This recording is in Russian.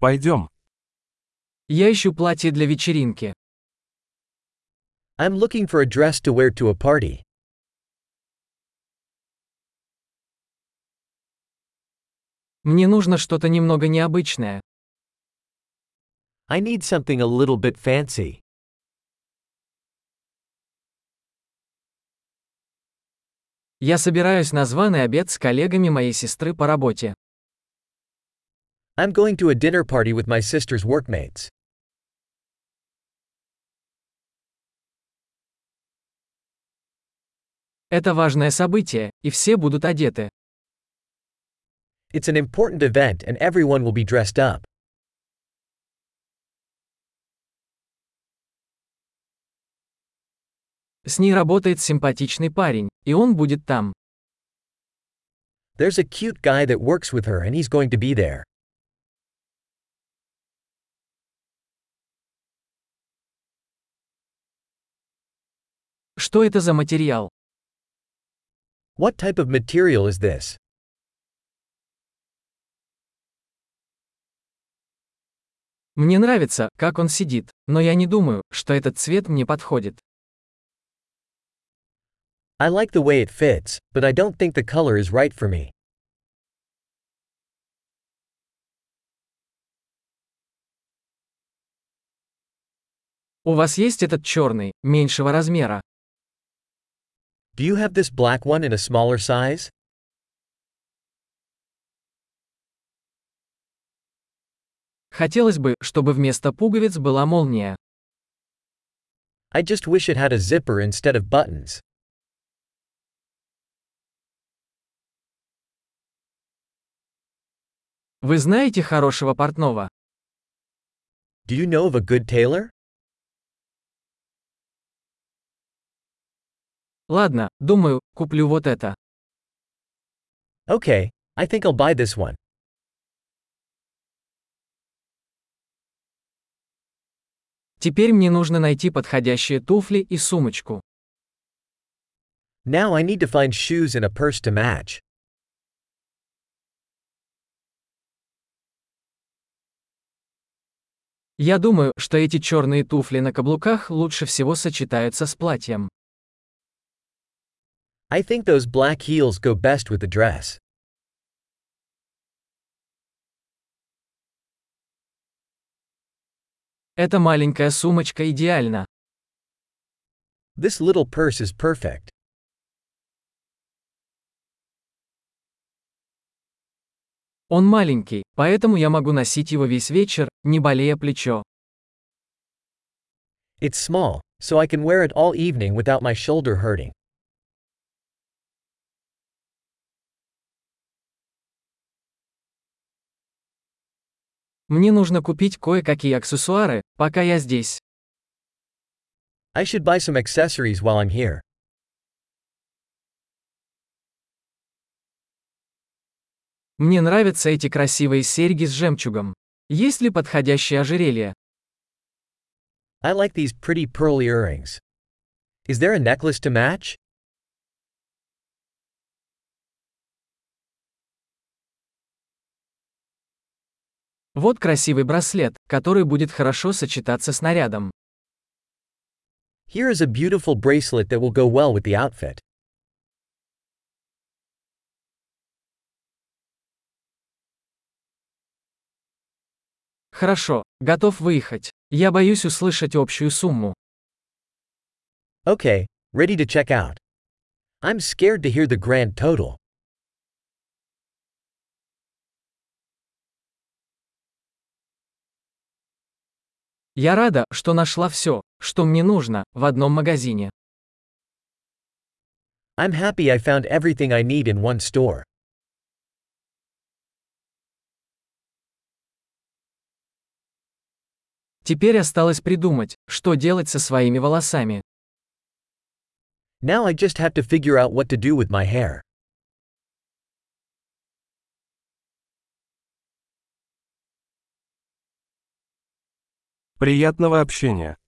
Пойдем. Я ищу платье для вечеринки. I'm looking for a dress to wear to a party. Мне нужно что-то немного необычное. I need something a little bit fancy. Я собираюсь на званый обед с коллегами моей сестры по работе. I'm going to a dinner party with my sister's workmates. Это важное событие, и все будут одеты. It's an important event and everyone will be dressed up. С ней работает симпатичный парень, и он будет там. There's a cute guy that works with her and he's going to be there. Что это за материал? What type of material is this? Мне нравится, как он сидит, но я не думаю, что этот цвет мне подходит. I like the way it fits, but I don't think the color is right for me. У вас есть этот черный, меньшего размера? Do you have this black one in a smaller size? Хотелось бы, чтобы вместо пуговиц была молния. I just wish it had a zipper instead of buttons. Вы знаете хорошего портного? Do you know of a good tailor? Ладно, думаю, куплю вот это. Okay, I think I'll buy this one. Теперь мне нужно найти подходящие туфли и сумочку. Now I need to find shoes and a purse to match. Я думаю, что эти черные туфли на каблуках лучше всего сочетаются с платьем. I think those black heels go best with the dress. Эта маленькая сумочка идеальна. This little purse is perfect. Он маленький, поэтому я могу носить его весь вечер, не болея плечо. It's small, so I can wear it all evening without my shoulder hurting. Мне нужно купить кое-какие аксессуары, пока я здесь. I should buy some accessories while I'm here. Мне нравятся эти красивые серьги с жемчугом. Есть ли подходящее ожерелье? I like these pretty pearl earrings. Is there a necklace to match? Вот красивый браслет, который будет хорошо сочетаться с нарядом. Here is a beautiful bracelet that will go well with the outfit. Хорошо, готов выехать. Я боюсь услышать общую сумму. Okay, ready to check out. I'm scared to hear the grand total. Я рада, что нашла все, что мне нужно, в одном магазине. I'm happy I found everything I need in one store. Теперь осталось придумать, что делать со своими волосами. Now I just have to figure out what to do with my hair. Приятного общения.